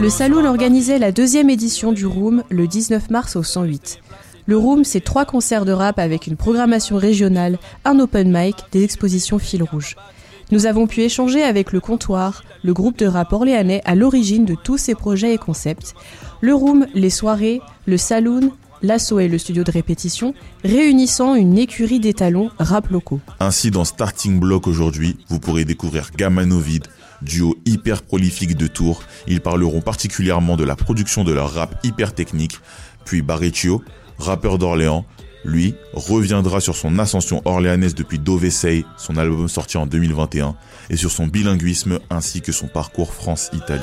Le Saloon organisait la deuxième édition du Room le 19 mars au 108. Le Room, c'est trois concerts de rap avec une programmation régionale, un open mic, des expositions fil rouge. Nous avons pu échanger avec le comptoir, le groupe de rap orléanais à l'origine de tous ces projets et concepts. Le Room, les soirées, le Saloon, l'assaut et le studio de répétition, réunissant une écurie d'étalons rap locaux. Ainsi, dans Starting Block aujourd'hui, vous pourrez découvrir Gamanovid, duo hyper prolifique de Tours. Ils parleront particulièrement de la production de leur rap hyper technique. Puis Barrecchio, rappeur d'Orléans, lui, reviendra sur son ascension orléanaise depuis Dovesey, son album sorti en 2021, et sur son bilinguisme ainsi que son parcours France-Italie.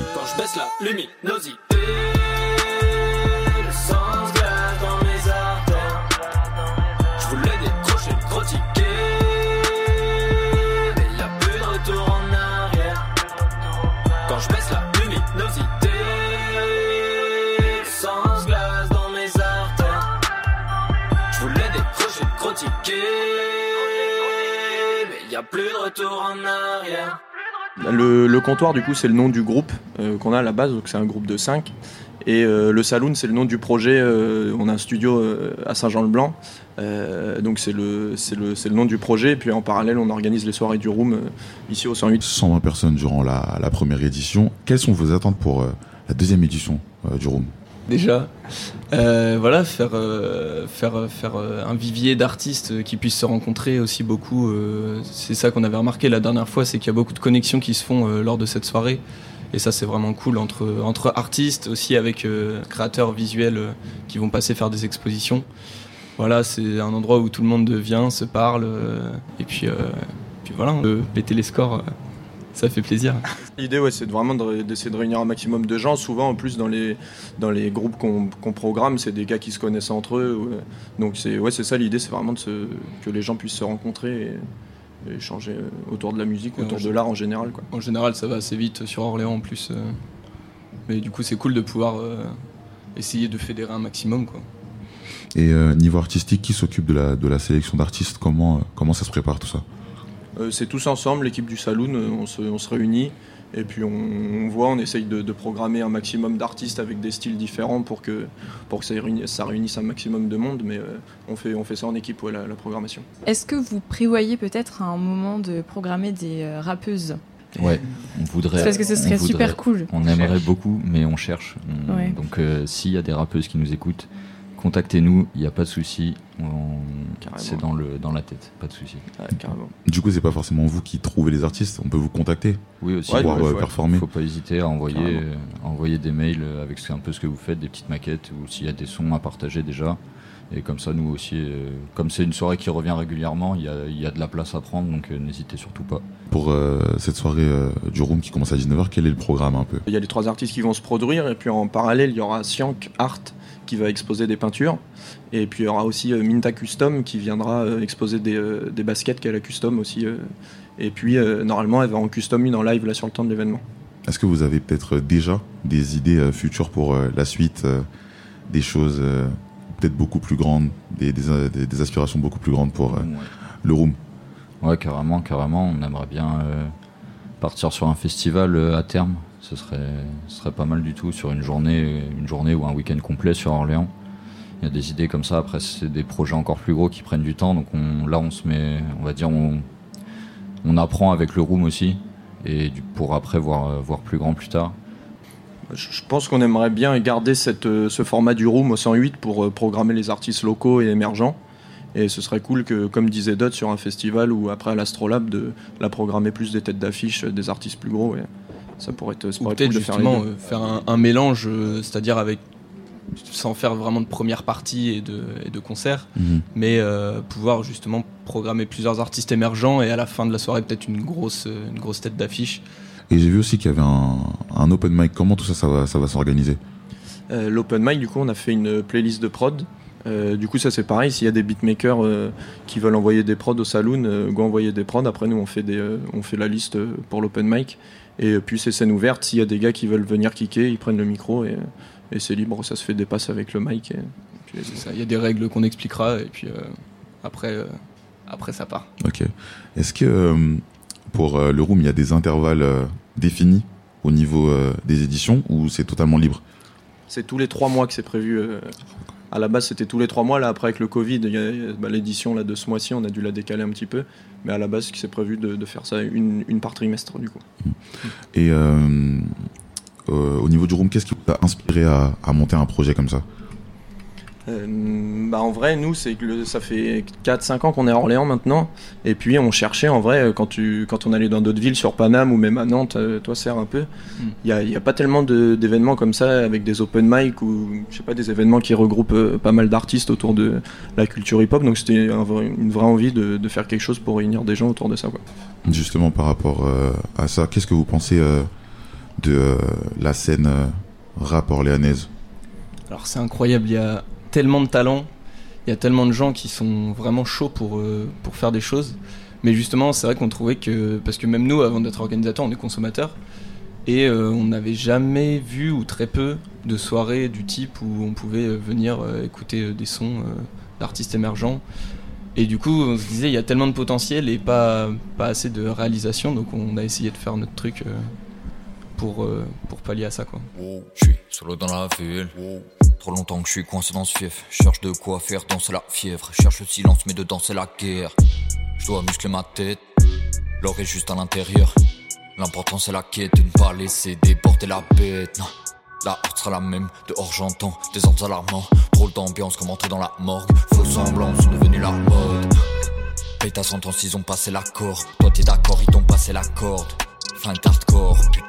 Retour en arrière. Le, comptoir, du coup, c'est le nom du groupe euh, qu'on a à la base, donc c'est un groupe de 5. Et euh, le Saloon, c'est le nom du projet. Euh, on a un studio à Saint-Jean-le-Blanc. donc c'est le, le, le, nom du projet. Et puis en parallèle, on organise les soirées du Room ici au 108. 120 personnes durant la, la, première édition. Quelles sont vos attentes pour la deuxième édition du Room? Déjà. Euh, voilà, faire, euh, faire, faire euh, un vivier d'artistes qui puissent se rencontrer aussi beaucoup. c'est ça qu'on avait remarqué la dernière fois, c'est qu'il y a beaucoup de connexions qui se font lors de cette soirée. Et ça, c'est vraiment cool entre, entre artistes, aussi avec créateurs visuels qui vont passer faire des expositions. Voilà, c'est un endroit où tout le monde vient, se parle, et puis, puis voilà, on peut péter les scores ça fait plaisir. L'idée, ouais, c'est vraiment d'essayer de réunir un maximum de gens. Souvent, en plus, dans les, dans les groupes qu'on programme, c'est des gars qui se connaissent entre eux. Donc, c'est ouais, ça l'idée, c'est vraiment de que les gens puissent se rencontrer et, échanger autour de la musique, autour de l'art en général. Quoi. En général, ça va assez vite sur Orléans en plus. Euh. mais du coup, c'est cool de pouvoir euh, essayer de fédérer un maximum. Quoi. Et euh, niveau artistique, qui s'occupe de la, de la sélection d'artistes? Comment, comment ça se prépare tout ça? euh, c'est tous ensemble, l'équipe du Saloon, euh, on se, réunit et puis on, voit, on essaye de, programmer un maximum d'artistes avec des styles différents pour que, pour que ça, réunisse, un maximum de monde, mais euh, on, fait, on fait ça en équipe, ouais, la, programmation. Est-ce que vous prévoyez peut-être un moment de programmer des rappeuses? Ouais, on voudrait. Parce que ce serait super cool. On aimerait beaucoup, mais on cherche. Donc, s'il y a des rappeuses qui nous écoutent, contactez-nous, il n'y a pas de souci. C'est dans, le, dans la tête, pas de souci. Du coup, c'est pas forcément vous qui trouvez les artistes, on peut vous contacter Oui, aussi. Pour euh, performer. Il faut pas hésiter à envoyer, euh, envoyer des mails avec un peu ce que vous faites, des petites maquettes ou s'il y a des sons à partager déjà. Et comme ça, nous aussi, euh, comme c'est une soirée qui revient régulièrement, il y a, y a, de la place à prendre, donc n'hésitez surtout pas. Pour cette soirée du Room qui commence à 19h, quel est le programme un peu? Il y a les trois artistes qui vont se produire, et puis en parallèle, il y aura Siank Art qui va exposer des peintures. Et puis il y aura aussi euh, Minta Custom qui viendra euh, exposer des, euh, des baskets qu'elle a custom aussi. et puis normalement elle va en custom une en live là sur le temps de l'événement. Est-ce que vous avez peut-être déjà des idées futures pour la suite, des choses peut-être beaucoup plus grandes, des, des, aspirations beaucoup plus grandes pour le Room? Ouais, carrément, carrément. On aimerait bien partir sur un festival à terme ce serait, pas mal du tout sur une journée, ou un week-end complet sur Orléans. Il y a des idées comme ça. Après, c'est des projets encore plus gros qui prennent du temps. Donc on, là, on se met, on va dire, on, apprend avec le room aussi. Et pour après voir, plus grand plus tard. Je pense qu'on aimerait bien garder ce format du room au 108 pour euh, programmer les artistes locaux et émergents. Et ce serait cool que, comme disait Dot, sur un festival ou après à l'Astrolabe, de la programmer plus des têtes d'affiche des artistes plus gros. Ça pourrait être, peut-être justement euh, faire, un, mélange, euh, c'est-à-dire avec sans faire vraiment de première partie et de, et de concert, mhm. mais euh, pouvoir justement programmer plusieurs artistes émergents et à la fin de la soirée peut-être une grosse, une grosse tête d'affiche. Et j'ai vu aussi qu'il y avait un, un open mic, comment tout ça, ça va, ça va s'organiser? Euh, L'open mic, du coup, on a fait une playlist de prod. Euh, du coup, ça c'est pareil. S'il y a des beatmakers euh, qui veulent envoyer des prods au saloon, euh, go envoyer des prods. Après, nous, on fait, des, euh, on fait la liste pour l'open mic. Et puis, c'est scène ouverte. S'il y a des gars qui veulent venir kicker, ils prennent le micro et, et c'est libre. Ça se fait des passes avec le mic. Et, puis, C'est ça, il y a des règles qu'on expliquera et puis euh, après, euh, après ça part. Ok. Est-ce que euh, pour le room, il y a des intervalles définis au niveau des éditions ou c'est totalement libre? C'est tous les trois mois que c'est prévu. À la base, c'était tous les trois mois. Là, après, avec le Covid, bah, l'édition de ce mois-ci, on a dû la décaler un petit peu. Mais à la base, c'est prévu de, faire ça une, une par trimestre, du coup. Et euh, euh, au niveau du room, qu'est-ce qui vous a inspiré à, monter un projet comme ça? Bah, en vrai, nous, c'est que le- ça fait 4-5 ans qu'on est à Orléans maintenant. Et puis, on cherchait, en vrai, quand, tu, quand on allait dans d'autres villes, sur Paname ou même à Nantes, euh, toi, sert un peu, il n'y a, il y a pas tellement d'événements comme ça avec des open mic ou, je sais pas, des événements qui regroupent euh, pas mal d'artistes autour de la culture hip-hop. Donc, c'était un une vraie envie de, de faire quelque chose pour réunir des gens autour de ça. Quoi. Justement, par rapport euh, à ça, qu'est-ce que vous pensez euh, de euh, la scène euh, rap orléanaise? Alors c'est incroyable, il y a tellement de talent, il y a tellement de gens qui sont vraiment chauds pour, euh, pour faire des choses. Mais justement, c'est vrai qu'on trouvait que, parce que même nous, avant d'être organisateurs, on est consommateurs, et euh, on n'avait jamais vu ou très peu de soirées du type où on pouvait euh, venir euh, écouter des sons euh, d'artistes émergents. Et du coup, on se disait, il y a tellement de potentiel et pas, pas assez de réalisation, donc on a essayé de faire notre truc euh, pour, euh, pour pallier à ça. Quoi. Je suis solo dans la ville. Trop longtemps que je suis coincé dans ce fief. Cherche de quoi faire danser la fièvre. Cherche le silence, mais dedans c'est la guerre. Je dois muscler ma tête. L'or est juste à l'intérieur. L'important c'est la quête, de ne pas laisser déporter la bête. Non. La horde sera la même, dehors j'entends des ordres alarmants. Drôle d'ambiance comme entrer dans la morgue. Faux semblants sont devenus la mode. Ta sentence, ils ont passé l'accord. Toi t'es d'accord, ils t'ont passé la corde. Fin de hardcore, putain.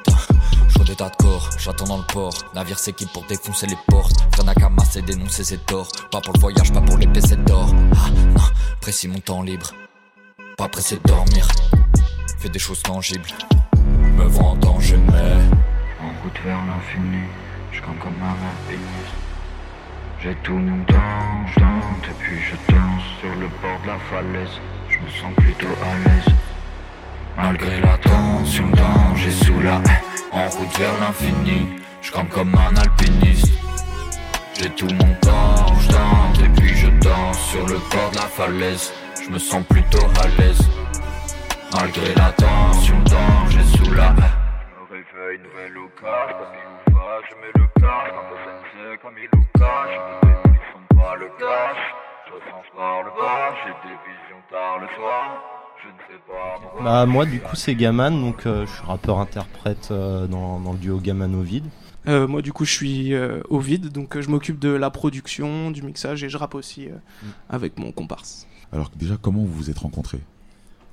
Corps, j'attends dans le port. Navire s'équipe pour défoncer les portes. Rien à camasser, dénoncer ses torts. Pas pour le voyage, pas pour les d'or. Ah non, précis mon temps libre. Pas pressé de dormir. Fais des choses tangibles. Me vois en danger, mais. En route vers l'infini, je compte comme un alpiniste. J'ai tout mon temps, je tente et puis je danse sur le bord de la falaise. Je me sens plutôt à l'aise. Malgré la tension, danger sous la haie. En route vers l'infini, je campe comme un alpiniste. J'ai tout mon temps, je tente et puis je danse sur le bord de la falaise. Je me sens plutôt à l'aise. Malgré la tension, danger sous la haie. Me réveille, nouvelle au cash, comme il va, je mets le cash, comme comme il nous cache. Je me qui sont pas le cash, je ressens par le bas, j'ai des visions tard le soir. Bah moi du coup c'est Gaman, donc euh, je suis rappeur-interprète euh, dans, dans le duo Gaman Ovid. Euh, moi, du coup, je suis euh, vide, donc euh, je m'occupe de la production, du mixage et je rappe aussi euh, avec mon comparse. Alors déjà, comment vous vous êtes rencontrés?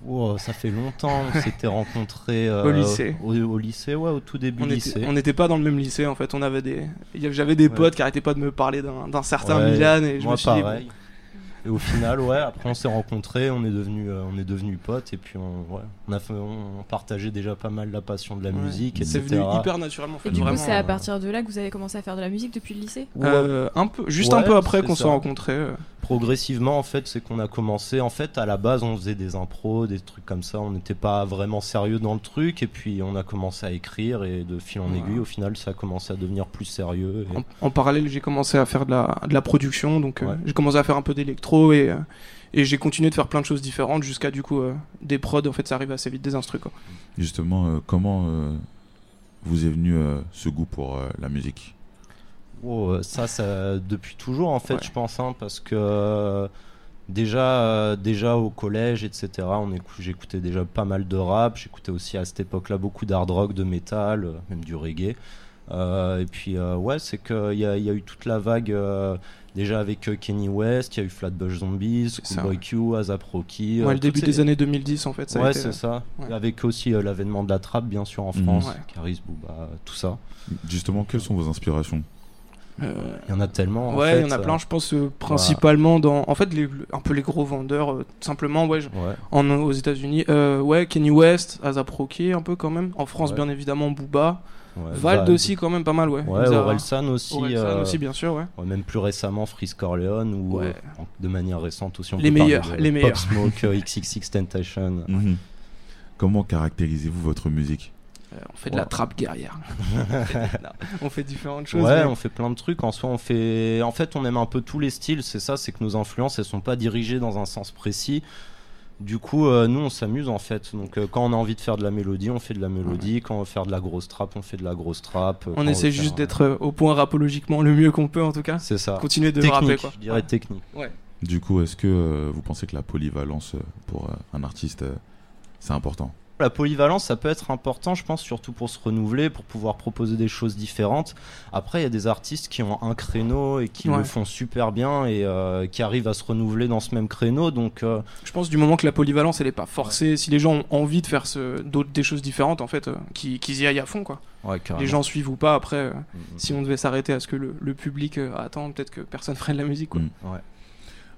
Oh, ça fait longtemps, on s'était rencontrés euh, Au lycée. Au, au lycée, ouais, au tout début On lycée. était- on n'était pas dans le même lycée en fait, on avait des, il y avait- j'avais des Ouais. potes qui arrêtaient pas de me parler d'un certain Ouais, Milan et je moi me suis dit, pareil. Et au final, ouais, après on s'est rencontrés, on est devenus, euh, on est devenus potes et puis on, ouais, on a fait, on, partageait déjà pas mal la passion de la Ouais. musique, C'est etc. venu hyper naturellement. Et du coup, c'est à partir de là que vous avez commencé à faire de la musique depuis le lycée? Euh, un peu, juste Ouais, un peu après qu'on s'est rencontrés. Progressivement, en fait, c'est qu'on a commencé. En fait, à la base, on faisait des impros, des trucs comme ça. On n'était pas vraiment sérieux dans le truc. Et puis, on a commencé à écrire. Et de fil en Ouais. aiguille, au final, ça a commencé à devenir plus sérieux. et- En, en parallèle, j'ai commencé à faire de la, de la production, donc euh, j'ai commencé à faire un peu d'électro et, euh, et j'ai continué de faire plein de choses différentes jusqu'à du coup euh, des prods. En fait, ça arrive assez vite, des instrus quoi. Justement, euh, comment euh, vous est venu euh, ce goût pour euh, la musique? Oh, ça, ça, depuis toujours, en fait, Ouais. je pense, hein, parce que euh, déjà, euh, déjà au collège, etc., on j'écoutais déjà pas mal de rap. J'écoutais aussi à cette époque-là beaucoup d'hard rock, de métal, euh, même du reggae. Euh, et puis, euh, ouais, c'est qu'il y y a eu toute la vague. euh, Déjà avec Kenny West, il y a eu Flatbush Zombies, Schoolboy Q, ASAP Rocky. Ouais, euh, le début des années 2010 en fait. Ça a ouais, c'est ça. ouais. Avec aussi euh, l'avènement de la trappe, bien sûr, en. France. Ouais. Caris, Booba, tout ça. Justement, quelles sont vos inspirations? Euh, Il y en a tellement. en ouais, fait, il y en a euh, plein. Je pense euh, principalement dans, en fait, les, un peu les gros vendeurs. euh, simplement, ouais, je- Ouais. en aux États-Unis. Euh, ouais, Kenny West, ASAP Rocky, un peu quand même. En France, Ouais. bien évidemment, Booba. Ouais, Vald aussi, quand même, pas mal, ouais. Ouais, Orelsan aussi. Orelsan euh, aussi, bien sûr, ouais. ouais, même plus récemment, Freeze Corleone ou Ouais. euh, de manière récente aussi. On Les peut parler meilleurs, de les meilleurs. Pop Smoke, euh, XXX Tentation. Mhm. Comment caractérisez-vous votre musique Euh, on fait de la Ouais. trappe guerrière. On fait différentes choses. Ouais, mais- on fait plein de trucs. En soi, on fait. En fait, on aime un peu tous les styles. C'est ça, c'est que nos influences, elles sont pas dirigées dans un sens précis. Du coup, euh, nous, on s'amuse en fait. Donc, euh, quand on a envie de faire de la mélodie, on fait de la mélodie. Quand on veut faire de la grosse trap, on fait de la grosse trap. Quand On essaie juste euh, d'être au point rapologiquement le mieux qu'on peut, en tout cas. C'est ça. Continuer de technique, rapper, quoi. je dirais technique. Du coup, est-ce que euh, vous pensez que la polyvalence pour euh, un artiste, euh, c'est important? La polyvalence, ça peut être important, je pense, surtout pour se renouveler, pour pouvoir proposer des choses différentes. Après, il y a des artistes qui ont un créneau et qui Ouais. le font super bien et euh, qui arrivent à se renouveler dans ce même créneau. Donc, euh, Je pense du moment que la polyvalence, elle est pas forcée, si les gens ont envie de faire ce, d'autres, des choses différentes, en fait, euh, qu'ils, qu'ils y aillent à fond, quoi. ouais. Les gens suivent ou pas, après, euh, Mm, mm. si on devait s'arrêter à ce que le, le public euh, attend, peut-être que personne ferait de la musique, quoi. Mm. Ouais.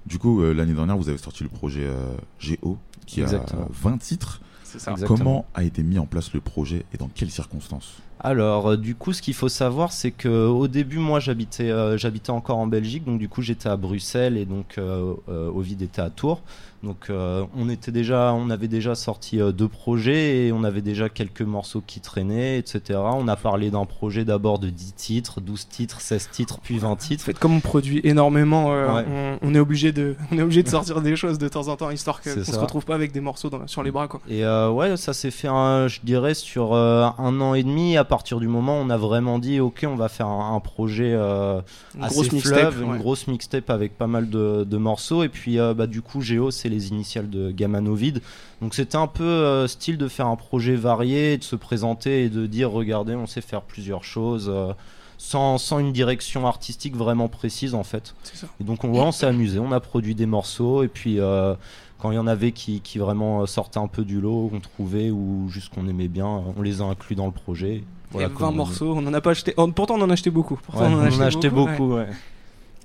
Du coup, euh, l'année dernière, vous avez sorti le projet euh, GO, qui Exactement. a 20 titres. C'est ça. Exactement. Comment a été mis en place le projet et dans quelles circonstances? Alors, euh, du coup, ce qu'il faut savoir, c'est que au début, moi, j'habitais, euh, j'habitais encore en Belgique, donc du coup, j'étais à Bruxelles et donc euh, euh, Ovid était à Tours. Donc, on était déjà, on avait déjà sorti deux projets et on avait déjà quelques morceaux qui traînaient, etc. On a parlé d'un projet d'abord de 10 titres, 12 titres, 16 titres, puis 20 En titres. fait, comme on produit énormément, Ouais. on, on est obligé de, on est obligé de sortir des choses de temps en temps, histoire qu'on se retrouve pas avec des morceaux dans- sur les bras, quoi. Et ouais, ça s'est fait, un, je dirais, sur un an et demi. Partir du moment où on a vraiment dit, ok, on va faire un, un projet euh, Une assez grosse mixtape. fleuve, ouais. une grosse mixtape avec pas mal de, de morceaux. Et puis, euh, bah, du coup, Géo, c'est les initiales de Gamanovid. Donc, c'était un peu euh, style de faire un projet varié, de se présenter et de dire, regardez, on sait faire plusieurs choses. euh, sans, sans une direction artistique vraiment précise en fait. Ça. Et donc on, s'est amusé, on a produit des morceaux et puis euh, quand il y en avait qui, qui vraiment sortaient un peu du lot, qu'on trouvait ou juste qu'on aimait bien, on les a inclus dans le projet. Voilà, Et 20 comme on dit. morceaux, on en a pas acheté. oh, pourtant, on en a acheté beaucoup. Pourtant, Ouais, on en a acheté, beaucoup. beaucoup, ouais.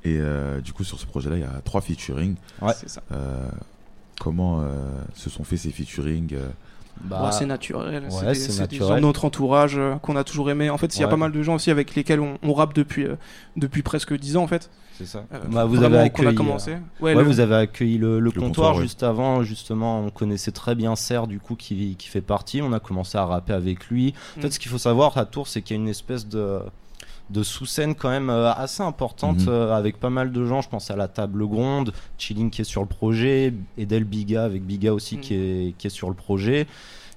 Et euh, du coup, sur ce projet-là, il y a trois featuring. ouais. Ça. Euh, comment euh, se sont faits ces featuring Bah, Ouais, c'est naturel. ouais, c'est des- gens de notre entourage euh, qu'on a toujours aimé. En fait, il y a Ouais. pas mal de gens aussi avec lesquels on, on rappe depuis, euh, depuis presque 10 ans en fait. C'est ça. Euh, Bah, vous avez qu'on a accueilli, commencé. euh, Ouais, Ouais, le- vous avez accueilli le, le comptoir, comptoir, ouais. juste avant, justement, on connaissait très bien Serre du coup qui, qui fait partie, on a commencé à rapper avec lui. En fait, Mm. ce qu'il faut savoir à Tours, c'est qu'il y a une espèce de, de sous-scène quand même euh, assez importante Mhm. euh, avec pas mal de gens. Je pense à la table gronde, Chilling qui est sur le projet, Edel Biga avec Biga aussi Mm. qui, est, qui est sur le projet.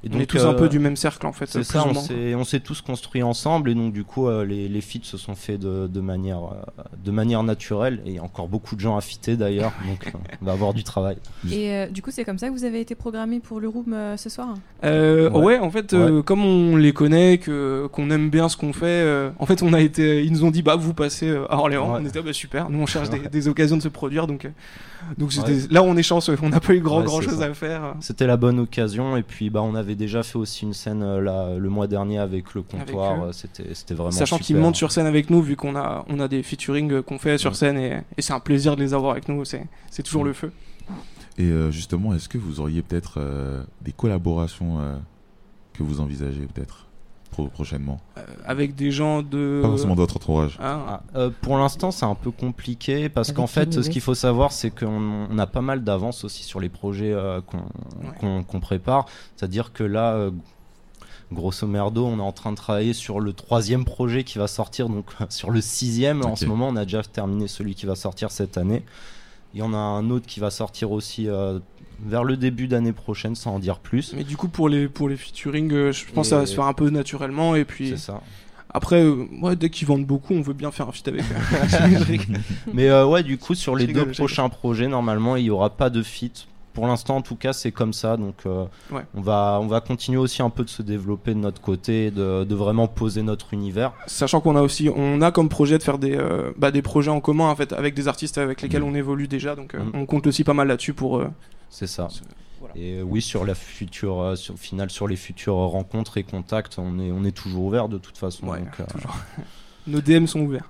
Et on est tous un euh, peu du même cercle en fait. c'est ça, on s'est, tous construits ensemble et donc du coup euh, les, les feats se sont faits de, de manière, euh, de manière naturelle et il y a encore beaucoup de gens à fitter d'ailleurs donc euh, on va avoir du travail. Et euh, du coup, c'est comme ça que vous avez été programmé pour le room euh, ce soir? Euh, ouais. Ouais. en fait, euh, comme on les connaît, qu'on aime bien ce qu'on fait, euh, en fait, on a été, ils nous ont dit bah vous passez à Orléans. Ouais. On était ah, bah, super. Nous on cherche des, Ouais. des occasions de se produire, donc donc c'était- Ouais. là on est chanceux. On n'a pas eu grand Ouais, grand c'est chose ça. à faire. C'était la bonne occasion et puis bah on avait déjà fait aussi une scène euh, là, le mois dernier avec le comptoir, euh, c'était, c'était vraiment Sachant qu'ils montent sur scène avec nous, vu qu'on a, on a des featuring euh, qu'on fait sur scène et, et c'est un plaisir de les avoir avec nous. C'est, c'est toujours Mm. le feu. Et euh, justement, est-ce que vous auriez peut-être euh, des collaborations euh, que vous envisagez peut-être? Pro- prochainement Euh, avec des gens de. Pas forcément de votre entourage. Ah, Ah, euh, pour l'instant, c'est un peu compliqué parce qu'en fait, ce qu'il faut savoir, c'est qu'on on a pas mal d'avance aussi sur les projets euh, qu'on prépare. C'est-à-dire que là, euh, grosso merdo, on est en train de travailler sur le troisième projet qui va sortir, donc sur le sixième. En ce moment, on a déjà terminé celui qui va sortir cette année. Il y en a un autre qui va sortir aussi euh, vers le début d'année prochaine, sans en dire plus. Mais du coup, pour les, pour les featuring, euh, je pense Et- que ça va se faire un peu naturellement. Et puis C'est ça. après, euh, ouais, dès qu'ils vendent beaucoup, on veut bien faire un feat avec eux. Mais euh, ouais, du coup, sur les deux prochains projets, normalement, il n'y aura pas de fit. Pour l'instant, en tout cas, c'est comme ça. Donc, euh, Ouais. on, va, on va continuer aussi un peu de se développer de notre côté, de, de vraiment poser notre univers. Sachant qu'on a aussi, on a comme projet de faire des, euh, bah, des projets en commun en fait avec des artistes avec lesquels Mm. on évolue déjà. Donc euh, Mm. on compte aussi pas mal là-dessus pour. euh, C'est ça. voilà. Et euh, oui, sur la future, euh, sur, au final, sur les futures rencontres et contacts, on est, on est toujours ouvert de toute façon. Ouais, donc, euh, toujours. Nos DM sont ouverts.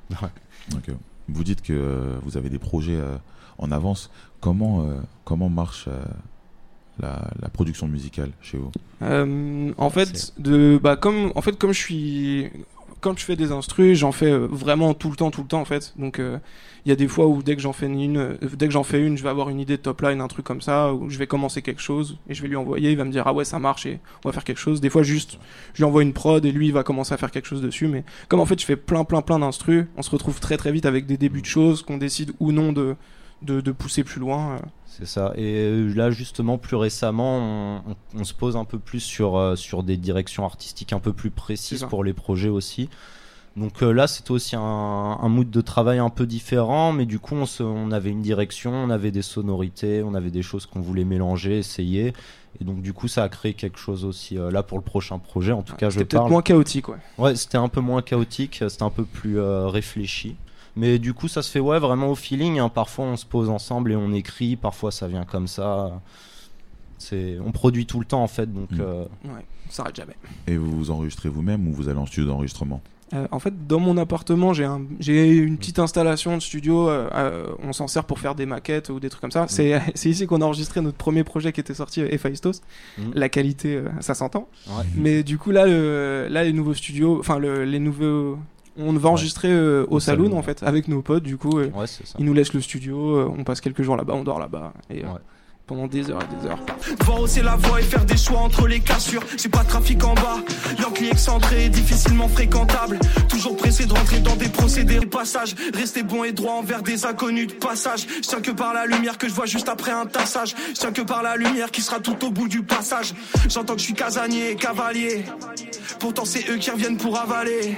Vous dites que euh, vous avez des projets euh, en avance. Comment, euh, comment marche euh, la, la production musicale chez vous? Euh, en fait, de, bah, comme, en fait, comme je suis, quand je fais des instrus, j'en fais vraiment tout le temps, tout le temps en fait. Donc euh, il y a des fois où dès que j'en fais une, euh, dès que j'en fais une, je vais avoir une idée de top line, un truc comme ça, où je vais commencer quelque chose et je vais lui envoyer, il va me dire ah ouais ça marche et on va faire quelque chose. Des fois juste, je lui envoie une prod et lui il va commencer à faire quelque chose dessus. Mais comme en fait je fais plein plein plein d'instrus, on se retrouve très très vite avec des débuts de choses qu'on décide ou non de de, de pousser plus loin. euh. C'est ça. Et euh, là, justement, plus récemment, on, on- on se pose un peu plus sur, euh, sur des directions artistiques un peu plus précises pour les projets aussi. Donc euh, là, c'était aussi un, un mood de travail un peu différent, mais du coup, on, se- on avait une direction, on avait des sonorités, on avait des choses qu'on voulait mélanger, essayer. Et donc, du coup, ça a créé quelque chose aussi euh, là pour le prochain projet. En tout cas, je C'était peut-être moins chaotique, ouais. Ouais, c'était un peu moins chaotique, c'était un peu plus euh, réfléchi. Mais du coup, ça se fait ouais vraiment au feeling. hein. Parfois, on se pose ensemble et on écrit. Parfois, ça vient comme ça. C'est, on produit tout le temps en fait. Donc, Mm. euh, Ouais, s'arrête jamais. Et vous vous enregistrez vous-même ou vous allez en studio d'enregistrement? Euh, en fait, dans mon appartement, j'ai un, j'ai une petite installation de studio. euh, euh, on s'en sert pour faire des maquettes ou des trucs comme ça. C'est, c'est ici qu'on a enregistré notre premier projet qui était sorti, Héphaïstos. Mhm. La qualité, euh, ça s'entend. ouais. Mais du coup, là, le, là, les nouveaux studios, enfin, le- les nouveaux, on va enregistrer euh, au, Au saloon, saloon, en fait, avec nos potes. Du coup, euh, Ouais, c'est ça. ils nous laissent le studio. euh, on passe quelques jours là-bas, on dort là-bas. Et euh, Ouais. pendant des heures et des heures. Devoir hausser la voix et faire des choix entre les cassures. J'ai pas de trafic en bas, Yankee excentré, difficilement fréquentable. Toujours pressé de rentrer dans des procédés de passage. Rester bon et droit envers des inconnus de passage. Je tiens que par la lumière que je vois juste après un tassage. Je tiens que par la lumière qui sera tout au bout du passage. J'entends que je suis casanier, cavalier. Pourtant c'est eux qui reviennent pour avaler.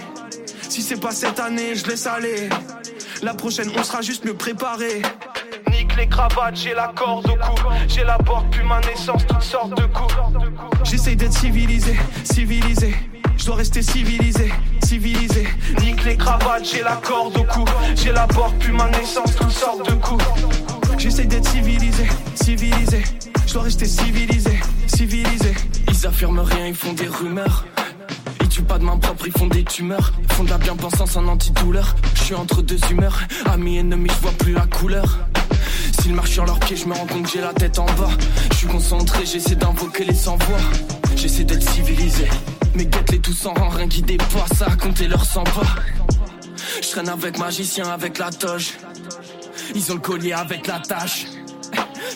Si c'est pas cette année, je laisse aller. La prochaine, on sera juste mieux préparé. Nique les cravates, j'ai la corde au cou. J'ai la porte, puis ma naissance, toutes sortes de coups. J'essaye d'être civilisé, civilisé. Je dois rester civilisé, civilisé. Nique les cravates, j'ai la corde au cou. J'ai la porte, puis ma naissance, toutes sortes de coups. J'essaye d'être civilisé, civilisé. Je dois rester civilisé, civilisé. Ils affirment rien, ils font des rumeurs. Tuent pas de main propre, ils font des tumeurs. Font de la bien-pensance en antidouleur. Je suis entre deux humeurs, amis, ennemis, je vois plus la couleur. S'ils marchent sur leurs pieds, je me rends compte que j'ai la tête en bas. Je suis concentré, j'essaie d'invoquer les sans-voix. J'essaie d'être civilisé. Mais guette-les tous en rang, rien qui dépasse à compter leurs 100 pas. Je traîne avec magicien, avec la toge. Ils ont le collier avec la tâche.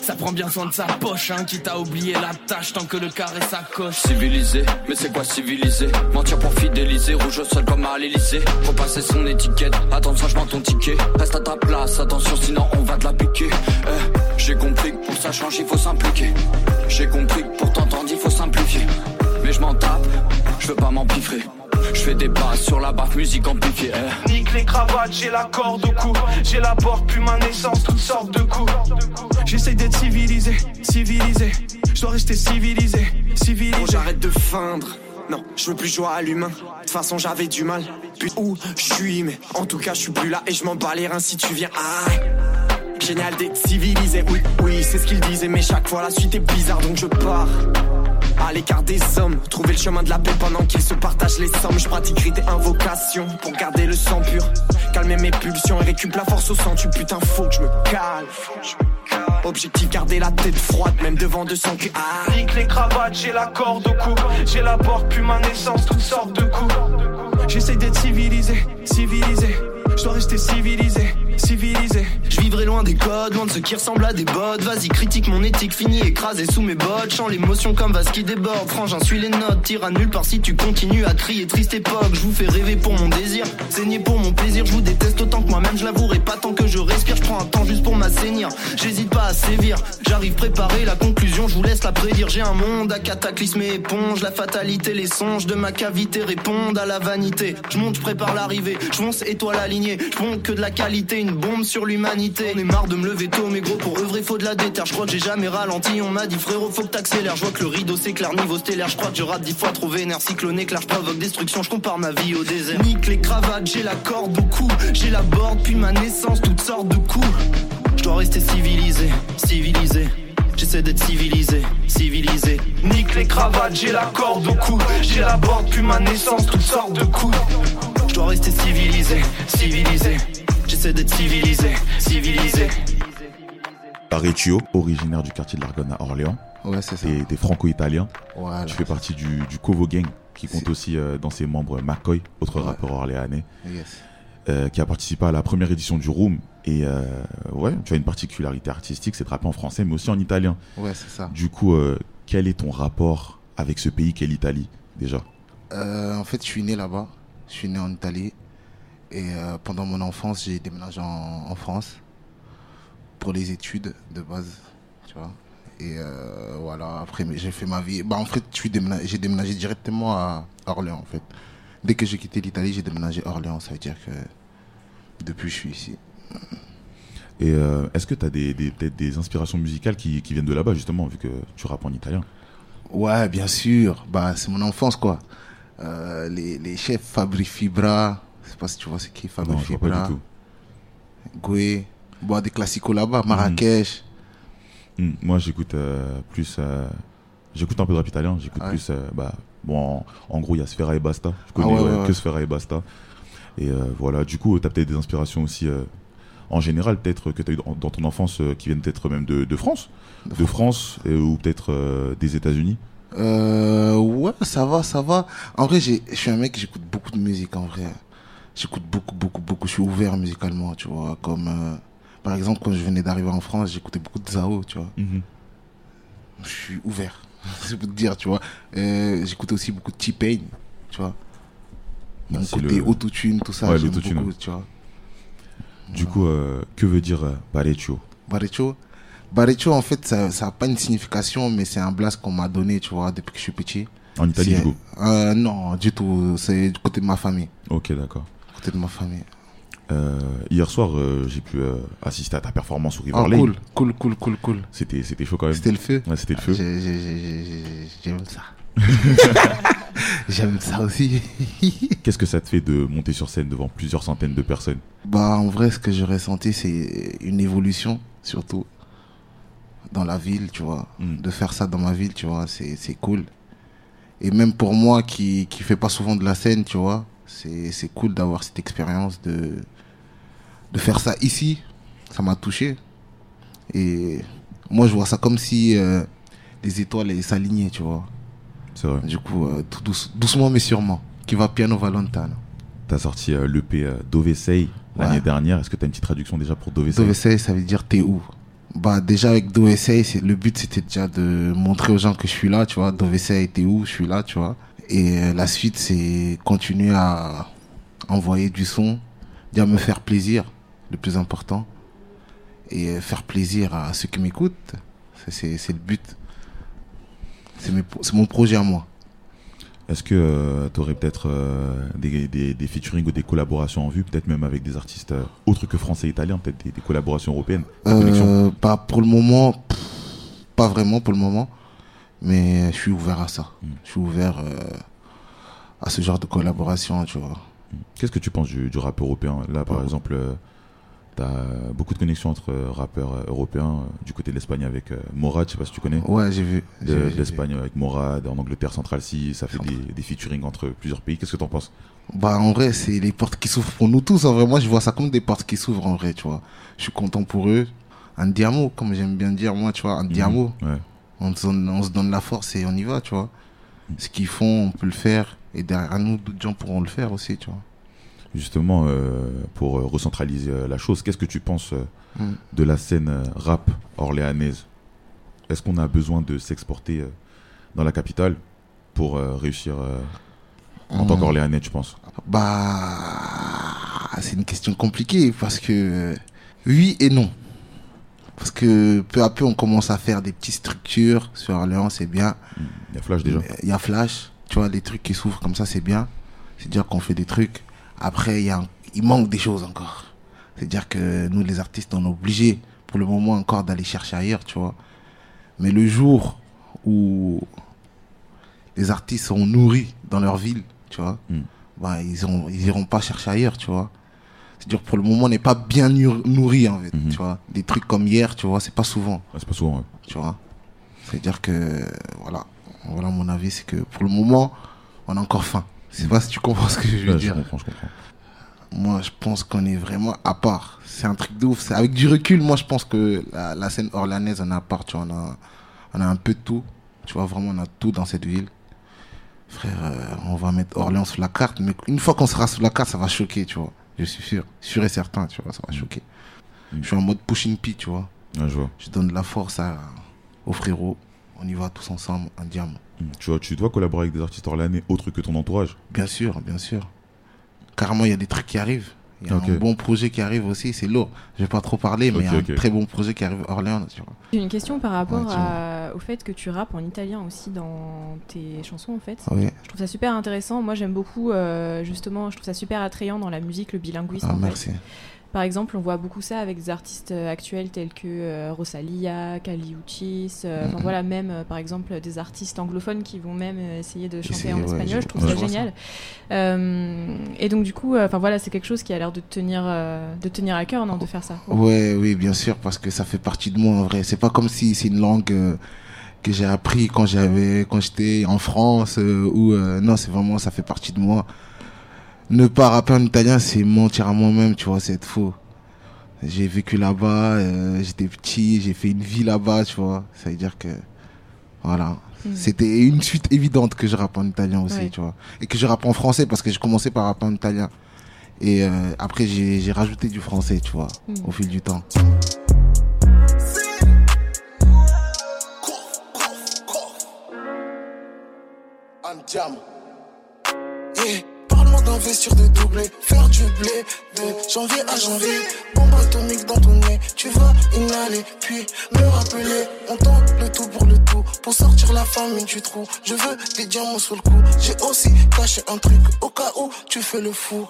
Ça prend bien soin de sa poche, hein, quitte à oublier la tâche tant que le carré s'accroche. Civilisé, mais c'est quoi civilisé? Mentir pour fidéliser, rouge au sol comme à l'Elysée Faut passer son étiquette, attention je ton ticket. Reste à ta place, attention sinon on va te la piquer. Eh, J'ai compris que pour ça change il faut s'impliquer. J'ai compris que pour t'entendre il faut simplifier. Mais je m'en tape, je veux pas m'empiffrer Je fais des passes sur la baffe, musique amplifiée eh. Nique les cravates, j'ai la corde au cou. J'ai la porte, puis ma naissance, toutes sortes de coups. J'essaye d'être civilisé, civilisé. Je dois rester civilisé, civilisé. Bon, j'arrête de feindre. Non, je veux plus jouer à l'humain. De toute façon, j'avais du mal. Puis où je suis, mais en tout cas, je suis plus là et je m'en bats les reins si tu viens. Ah, génial d'être civilisé. Oui, oui, c'est ce qu'il disait, mais chaque fois la suite est bizarre, donc je pars. À l'écart des hommes, trouver le chemin de la paix pendant qu'ils se partagent les sommes. Je pratiquerai des invocations pour garder le sang pur. Calmer mes pulsions et récup la force au sang. Tu putain, faut que je me calme. Objectif, garder la tête froide, même devant de sang que. Ah. Les cravates, j'ai la corde au cou. J'ai la porte, puis ma naissance, toutes sortes de coups. J'essaye d'être civilisé, civilisé. Je dois rester civilisé, civilisé. Je vivrai loin des codes, loin de ceux qui ressemblent à des bottes. Vas-y, critique mon éthique, fini écrasé sous mes bottes. Chant l'émotion comme vase qui déborde. Frangin, suis les notes, tire à nulle part si tu continues à crier triste époque. Je vous fais rêver pour mon désir, saigner pour mon plaisir. Je vous déteste autant que moi-même, je l'avouerai pas tant que je respire. Je prends un temps juste pour m'assainir. J'hésite pas à sévir, j'arrive préparé. La conclusion, je vous laisse la prédire. J'ai un monde à cataclysme et éponge. La fatalité, les songes de ma cavité répondent à la vanité. Je monte, je prépare l'arrivée. Je fonce, étoile alignée. Je que de la qualité, une bombe sur l'humanité. On est marre de me lever tôt, mais gros, pour œuvrer, faut de la déterre. Je crois que j'ai jamais ralenti. On m'a dit, frérot, faut que t'accélères. Je vois que le rideau s'éclaire, niveau stellaire. Je crois que je rate dix fois trop vénère. Cyclone éclair, je provoque destruction. Je compare ma vie au désert. Nique les cravates, j'ai la corde au cou. J'ai la borde, puis ma naissance, toutes sortes de coups. Je dois rester civilisé, civilisé. J'essaie d'être civilisé, civilisé. Nique les cravates, j'ai la corde au cou. J'ai la porte, puis ma naissance, toutes sortes de coups. Je dois rester civilisé, civilisé. J'essaie d'être civilisé, civilisé. Parecchio, originaire du quartier de l'Argonne à Orléans. Ouais, c'est ça. T'es t'es franco-italien. Voilà. Tu fais partie du, du Covo Gang. qui compte aussi euh, dans ses membres McCoy, autre Ouais. rappeur orléanais, Yes. euh, qui a participé à la première édition du Room. Et euh, ouais, tu as une particularité artistique, c'est de rapper en français, mais aussi en italien. Ouais, c'est ça. Du coup, euh, quel est ton rapport avec ce pays qu'est l'Italie, déjà? Euh, en fait, je suis né là-bas. Je suis né en Italie. Et euh, pendant mon enfance, j'ai déménagé en, en France pour les études de base, tu vois. Et euh, voilà, après, j'ai fait ma vie. Bah, en fait, déménagé- j'ai déménagé directement à Orléans, en fait. Dès que j'ai quitté l'Italie, j'ai déménagé à Orléans. Ça veut dire que depuis, je suis ici. Et euh, est-ce que tu as des, des- peut-être des inspirations musicales qui, qui viennent de là-bas, justement, vu que tu rappes en italien? Ouais, bien sûr. Bah, c'est mon enfance, quoi. Les, les chefs Fabri Fibra. Je sais pas si tu vois c'est qui pas Fibra. du tout. Goué. Bon, des classicos là-bas. Marrakech. Hmm, Moi, j'écoute euh, plus. euh, j'écoute un peu de rap italien. J'écoute Ah ouais. plus. euh, bah, bon, en, en gros, il y a Sfera et Basta. Je connais Ah ouais, ouais, ouais, que. Sfera et Basta. Et voilà, du coup, tu as peut-être des inspirations aussi. en général, peut-être que tu as eu dans, ton enfance qui viennent peut-être même de, de France. De France, et- ou peut-être des États-Unis. Ouais, ça va, ça va. En vrai, je suis un mec, j'écoute beaucoup de musique, en vrai. J'écoute beaucoup, beaucoup, beaucoup. Je suis ouvert musicalement, tu vois. Comme, euh, par exemple, quand je venais d'arriver en France, j'écoutais beaucoup de Zao, tu vois. Mhm. Je suis ouvert. C'est pour te dire, tu vois. Euh, j'écoutais aussi beaucoup de T-Pain, tu vois. Bah, Mon côté le- autotune, tout ça, Ouais, j'aime beaucoup, tu vois. Du coup, euh, que veut dire euh, Parecchio Barrecho? Barrecho, en fait, ça n'a pas une signification, mais c'est un blast qu'on m'a donné, tu vois, depuis que je suis petit. En Italie, du coup? Euh, Non, du tout. C'est du côté de ma famille. Ok, d'accord. Côté de ma famille. Euh, hier soir, euh, j'ai pu euh, assister à ta performance au River Lane. cool, cool, cool, cool, cool. C'était, c'était chaud quand même. C'était le feu Ouais, c'était le feu. J'ai- j'ai- j'ai- j'ai- J'aime ça. J'aime ça aussi. Qu'est-ce que ça te fait de monter sur scène devant plusieurs centaines de personnes? Bah, en vrai, ce que j'ai ressenti, c'est une évolution, surtout dans la ville, tu vois. Mm. De faire ça dans ma ville, tu vois, c'est cool. Et même pour moi qui qui fait pas souvent de la scène, tu vois, c'est cool d'avoir cette expérience de de faire ça ici. Ça m'a touché. Et moi, je vois ça comme si euh, les étoiles s'alignaient, tu vois. C'est vrai. Du coup, euh, tout douce- doucement mais sûrement. Qui va piano va lontano. T'as sorti euh, l'EP euh, Dovesei l'année Ouais. dernière. Est-ce que t'as une petite traduction déjà pour Dovesei? Dovesei, ça veut dire t'es où? Bah déjà avec Dovesei, le but c'était déjà de montrer aux gens que je suis là, tu vois. Dovesei, t'es où? Je suis là, tu vois. Et euh, la suite, c'est continuer à envoyer du son, bien me faire plaisir, le plus important, et euh, faire plaisir à ceux qui m'écoutent. C'est le but. C'est mon projet à moi. Est-ce que tu aurais peut-être euh, des, des, des featuring ou des collaborations en vue, peut-être même avec des artistes euh, autres que français et italiens, peut-être des, des collaborations européennes des Euh, pas pour le moment, pff, pas vraiment pour le moment, mais je suis ouvert à ça. Mm. Je suis ouvert euh, à ce genre de collaboration, tu vois. Qu'est-ce que tu penses du, du rap européen? Là, par exemple, tu as beaucoup de connexions entre euh, rappeurs euh, européens, euh, du côté de l'Espagne avec euh, Morad, je sais pas si tu connais. Ouais, j'ai vu. De, l'Espagne avec Morad, en Angleterre, Central C, ça fait des, des featuring entre plusieurs pays. Qu'est-ce que tu en penses? Bah, en vrai, c'est les portes qui s'ouvrent pour nous tous. En vrai, moi, je vois ça comme des portes qui s'ouvrent, en vrai, tu vois. Je suis content pour eux. Un diamo, comme j'aime bien dire, moi, tu vois, un diamo. Ouais. On, se donne, on se donne la force et on y va, tu vois. Ce qu'ils font, on peut le faire. Et derrière nous, d'autres gens pourront le faire aussi, tu vois. Justement, euh, pour euh, recentraliser euh, la chose, qu'est-ce que tu penses Mm. de la scène rap orléanaise? Est-ce qu'on a besoin de s'exporter dans la capitale pour réussir en tant Mm. qu'Orléanais, tu penses? Bah, c'est une question compliquée parce que oui et non. Parce que peu à peu, on commence à faire des petites structures sur Orléans, c'est bien. Il y a Flash déjà. Il y a Flash, tu vois, les trucs qui s'ouvrent comme ça, c'est bien. C'est-à-dire qu'on fait des trucs. Après, il, y a un- il manque des choses encore. C'est-à-dire que nous, les artistes, on est obligés pour le moment encore d'aller chercher ailleurs, tu vois. Mais le jour où les artistes sont nourris dans leur ville, tu vois, Mm. bah, ils, ont, ils iront pas chercher ailleurs, tu vois. C'est-à-dire pour le moment, on n'est pas bien nour- nourri, en fait, Mhm. tu vois. Des trucs comme hier, tu vois, c'est pas souvent Ah, c'est pas souvent. ouais. tu vois. C'est-à-dire que, voilà, voilà mon avis, c'est que pour le moment, on a encore faim. Je sais pas si tu comprends ce que je veux Ouais, je dire. comprends, je comprends. Moi, je pense qu'on est vraiment à part. C'est un truc de ouf. C'est- Avec du recul, moi, je pense que la, la scène orlanaise, on est à part. Tu vois, on a, on a un peu de tout. Tu vois, vraiment, on a tout dans cette ville. frère, euh, on va mettre Orléans sur la carte. Mais une fois qu'on sera sur la carte, ça va choquer, tu vois. Je suis sûr, sûr et certain, tu vois, ça va choquer. Je suis en mode pushing P, tu vois. Ouais, je vois. Je donne de la force à, aux frérots. On y va tous ensemble, un diamant. Tu vois, tu dois collaborer avec des artistes orléanais autres que ton entourage. Bien sûr, bien sûr. Carrément, il y a des trucs qui arrivent. Il y a Ok. un bon projet qui arrive aussi, c'est lourd. Je vais pas trop parler, mais il y a un très bon projet qui arrive à Orléans, tu vois. J'ai une question par rapport Ouais, dis-moi. à- au fait que tu rappes en italien aussi dans tes chansons en fait. Oui. Je trouve ça super intéressant. Moi j'aime beaucoup euh, justement, je trouve ça super attrayant dans la musique, le bilinguisme. Ah, en fait. Par exemple, on voit beaucoup ça avec des artistes euh, actuels tels que euh, Rosalia, Kali Uchis, euh, enfin Mhm. voilà, même par exemple des artistes anglophones qui vont même essayer de chanter Essayer, en ouais, espagnol. je- trouve ouais, ça je génial. Euh, et donc du coup, euh, enfin voilà, c'est quelque chose qui a l'air de te tenir, euh, de te tenir à cœur, non, de faire ça. Ouais, oui, bien sûr, parce que ça fait partie de moi en vrai. C'est pas comme si c'est une langue que j'ai appris quand j'avais, quand j'étais en France ou non, c'est vraiment ça fait partie de moi. Ne pas rapper en italien, c'est mentir à moi-même, tu vois, c'est être faux. J'ai vécu là-bas, euh, j'étais petit, j'ai fait une vie là-bas, tu vois. Ça veut dire que voilà, Mhm. c'était une suite évidente que je rappe en italien aussi, Ouais. tu vois, et que je rappe en français parce que j'ai commencé par rapper en italien. Et euh, après, j'ai rajouté du français, tu vois, Mhm. au fil du temps. Andiamo. Parle-moi d'investir, de doubler, faire du blé de janvier à janvier. Bombe atomique dans ton nez, tu vas inhaler, puis me rappeler. On tente le tout pour le tout, pour sortir la famille du trou. Je veux des diamants sous le cou. J'ai aussi caché un truc au cas où tu fais le fou.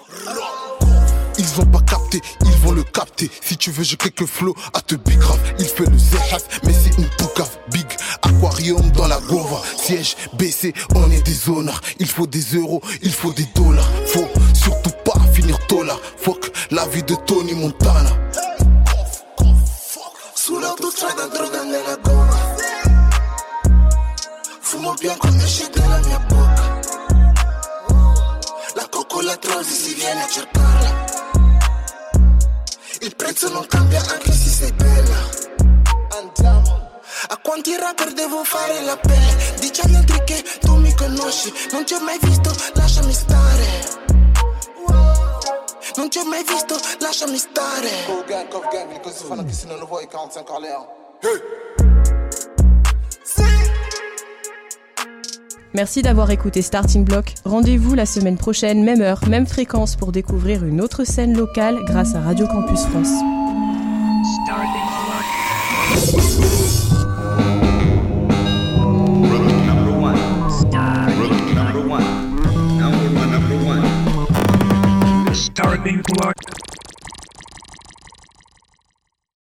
Ils vont pas capter, ils vont le capter. Si tu veux, j'ai quelques flots à te big. Il fait le zéhaf, mais c'est une poucave. Big aquarium dans la gova. Siège baissé, on est des honneurs. Il faut des euros, il faut des dollars. Faut surtout pas finir là. Fuck la vie de Tony Montana. Sull'autostrada droga nella gola Fumo bianco esce dalla Il prezzo non cambia anche se sei bella. Andiamo. A quanti rapper devo fare la pelle Dici agli altri che tu mi conosci. Non ti ho mai visto, lasciami stare. Non ti ho mai visto, lasciami stare. Cove gang, cove gang, così fanno che se non lo vuoi 45 Orléans. Merci d'avoir écouté Starting Block. Rendez-vous la semaine prochaine, même heure, même fréquence pour découvrir une autre scène locale grâce à Radio Campus France.